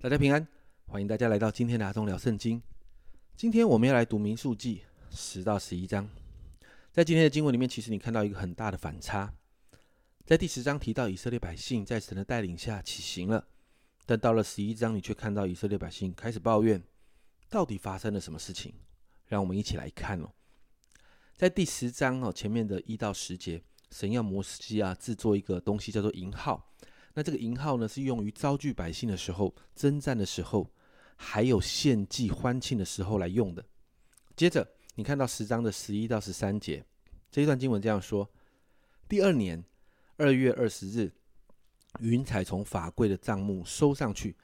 大家平安，欢迎大家来到今天的阿忠聊圣经。今天我们要来读民数记十到十一章。在今天的经文里面，其实你看到一个很大的反差。在第十章提到以色列百姓在神的带领下起行了，但到了十一章，你却看到以色列百姓开始抱怨，到底发生了什么事情？让我们一起来看哦。在第十章哦前面的一到十节，神要摩西啊制作一个东西叫做银号。那这个银号呢，是用于招聚百姓的时候、征战的时候，还有献祭欢庆的时候来用的。接着，你看到十章的十一到十三节这一段经文这样说：第二年二月二十日，云彩从法柜的帐幕收上去，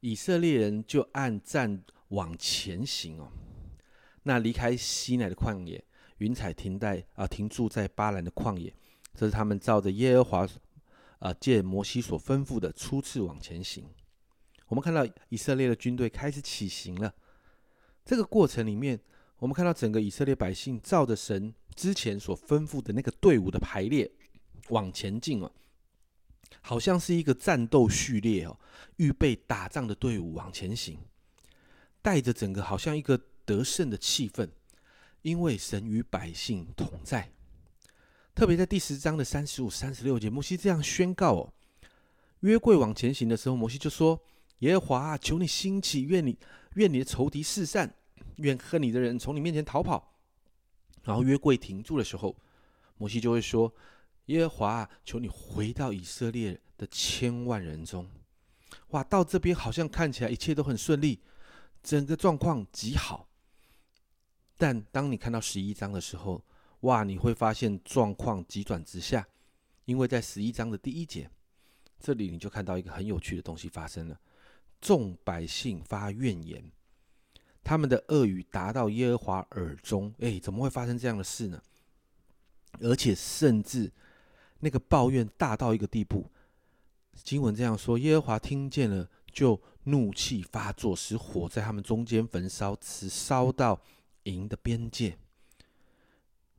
以色列人就按站往前行哦。那离开西奈的旷野，云彩停在啊停驻在巴兰的旷野，这是他们照着耶和华。啊！借摩西所吩咐的，初次往前行。我们看到以色列的军队开始起行了。这个过程里面，我们看到整个以色列百姓照着神之前所吩咐的那个队伍的排列往前进哦，好像是一个战斗序列哦，预备打仗的队伍往前行，带着整个好像一个得胜的气氛，因为神与百姓同在。特别在第十章的三十五、三十六节，摩西这样宣告哦：约柜往前行的时候，摩西就说：“耶和华，求你兴起，愿你愿你的仇敌四散，愿恨你的人从你面前逃跑。”然后约柜停住的时候，摩西就会说：“耶和华，求你回到以色列的千万人中。”哇，到这边好像看起来一切都很顺利，整个状况极好。但当你看到十一章的时候，哇！你会发现状况急转直下，因为在十一章的第一节，这里你就看到一个很有趣的东西发生了。众百姓发怨言，他们的恶语达到耶和华耳中。哎，怎么会发生这样的事呢？而且甚至那个抱怨大到一个地步，经文这样说：耶和华听见了，就怒气发作，使火在他们中间焚烧，直烧到营的边界。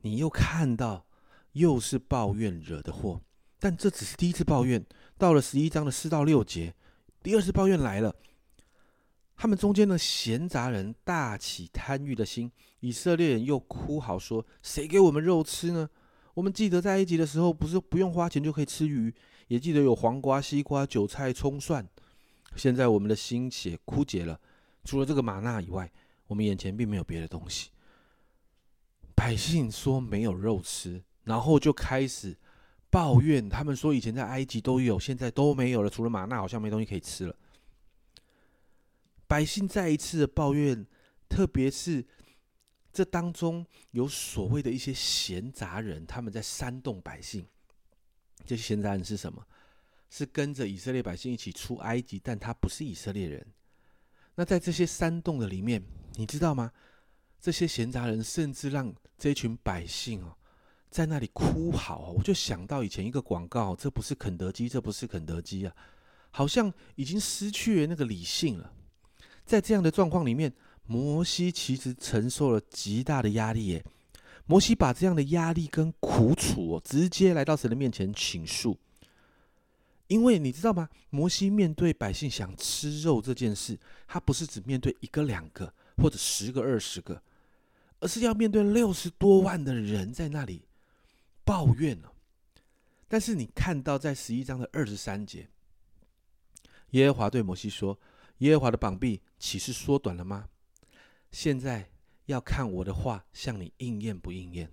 你又看到，又是抱怨惹的祸，但这只是第一次抱怨。到了十一章的四到六节，第二次抱怨来了。他们中间的闲杂人大起贪欲的心，以色列人又哭嚎说：“谁给我们肉吃呢？我们记得在埃及的时候，不是不用花钱就可以吃鱼，也记得有黄瓜、西瓜、韭菜、葱蒜。现在我们的心血枯竭了，除了这个玛纳以外，我们眼前并没有别的东西。”百姓说没有肉吃，然后就开始抱怨。他们说以前在埃及都有，现在都没有了，除了玛纳，好像没东西可以吃了。百姓再一次的抱怨，特别是这当中有所谓的一些闲杂人，他们在煽动百姓。这些闲杂人是什么？是跟着以色列百姓一起出埃及，但他不是以色列人。那在这些煽动的里面，你知道吗？这些闲杂人甚至让这群百姓哦，在那里哭嚎。我就想到以前一个广告，这不是肯德基，这不是肯德基啊，好像已经失去了那个理性了。在这样的状况里面，摩西其实承受了极大的压力耶。摩西把这样的压力跟苦楚哦，直接来到神的面前倾诉。因为你知道吗？摩西面对百姓想吃肉这件事，他不是只面对一个两个或者十个二十个。而是要面对六十多万的人在那里抱怨呢。但是你看到在十一章的二十三节，耶和华对摩西说：“耶和华的膀臂岂是缩短了吗？现在要看我的话向你应验不应验。”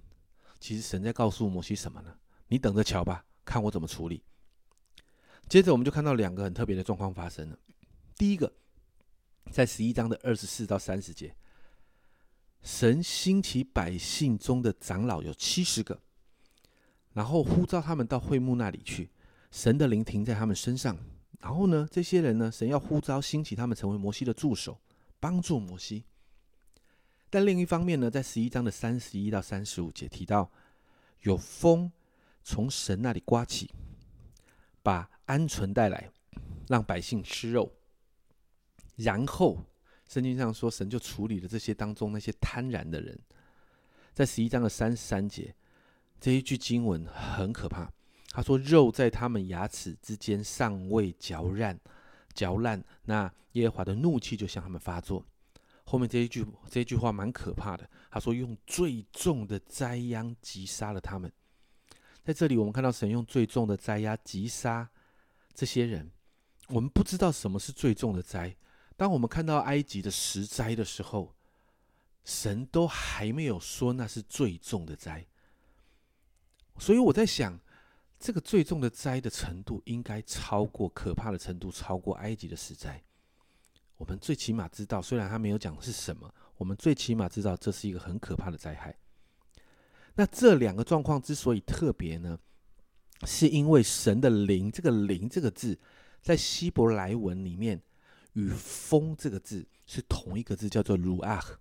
其实神在告诉摩西什么呢？你等着瞧吧，看我怎么处理。接着我们就看到两个很特别的状况发生了。第一个，在十一章的二十四到三十节。神兴起百姓中的长老有七十个，然后呼召他们到会幕那里去。神的灵停在他们身上，然后呢，这些人呢，神要呼召兴起他们成为摩西的助手，帮助摩西。但另一方面呢，在十一章的三十一到三十五节提到，有风从神那里刮起，把鹌鹑带来，让百姓吃肉，然后。圣经上说，神就处理了这些当中那些贪婪的人。在十一章的三十三节，这一句经文很可怕。他说：“肉在他们牙齿之间尚未嚼烂，嚼烂，那耶和华的怒气就向他们发作。后面这一句这一句话蛮可怕的，他说用最重的灾殃击杀了他们。在这里，我们看到神用最重的灾压击杀这些人。我们不知道什么是最重的灾。当我们看到埃及的十灾的时候，神都还没有说那是最重的灾。所以我在想，这个最重的灾的程度应该超过可怕的程度，超过埃及的十灾。我们最起码知道，虽然他没有讲是什么，我们最起码知道这是一个很可怕的灾害。那这两个状况之所以特别呢，是因为神的灵，这个“灵”这个字，在希伯来文里面与“风”这个字是同一个字，叫做 “ruach”。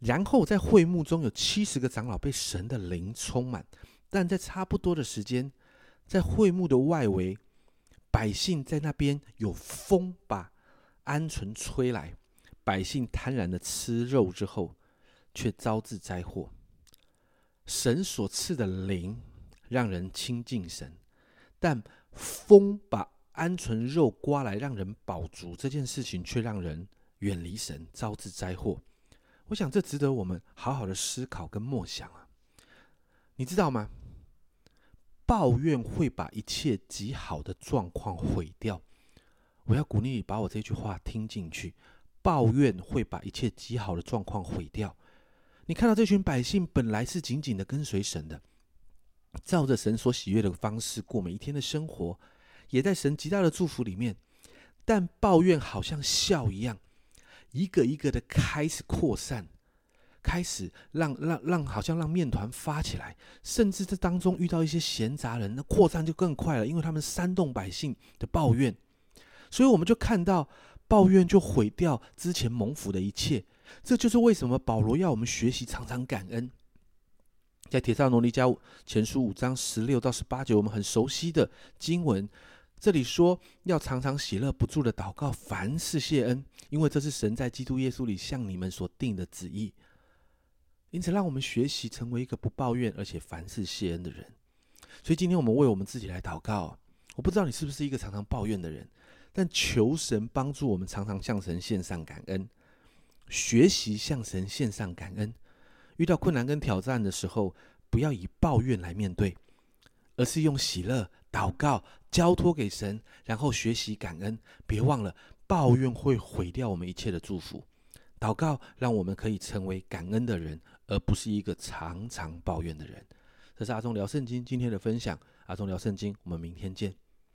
然后在会幕中有七十个长老被神的灵充满，但在差不多的时间，在会幕的外围，百姓在那边有风把鹌鹑吹来，百姓贪婪的吃肉之后，却招致灾祸。神所赐的灵让人亲近神，但风把鹌鹑肉刮来让人饱足，这件事情却让人远离神，招致灾祸。我想这值得我们好好的思考跟默想啊！你知道吗？抱怨会把一切极好的状况毁掉。我要鼓励你把我这句话听进去：抱怨会把一切极好的状况毁掉。你看到这群百姓本来是紧紧的跟随神的，照着神所喜悦的方式过每一天的生活，也在神极大的祝福里面。但抱怨好像笑一样，一个一个的开始扩散，开始让让让，好像让面团发起来，甚至这当中遇到一些闲杂人，那扩散就更快了，因为他们煽动百姓的抱怨，所以我们就看到抱怨就毁掉之前蒙福的一切。这就是为什么保罗要我们学习常常感恩。在《铁萨罗尼迦前书》五章十六到十八节，我们很熟悉的经文，这里说要常常喜乐不住的祷告，凡事谢恩，因为这是神在基督耶稣里向你们所定的旨意。因此，让我们学习成为一个不抱怨而且凡事谢恩的人。所以，今天我们为我们自己来祷告。我不知道你是不是一个常常抱怨的人，但求神帮助我们常常向神献上感恩。学习向神献上感恩，遇到困难跟挑战的时候，不要以抱怨来面对，而是用喜乐祷告交托给神，然后学习感恩。别忘了，抱怨会毁掉我们一切的祝福。祷告让我们可以成为感恩的人，而不是一个常常抱怨的人。这是阿忠聊圣经今天的分享。阿忠聊圣经，我们明天见。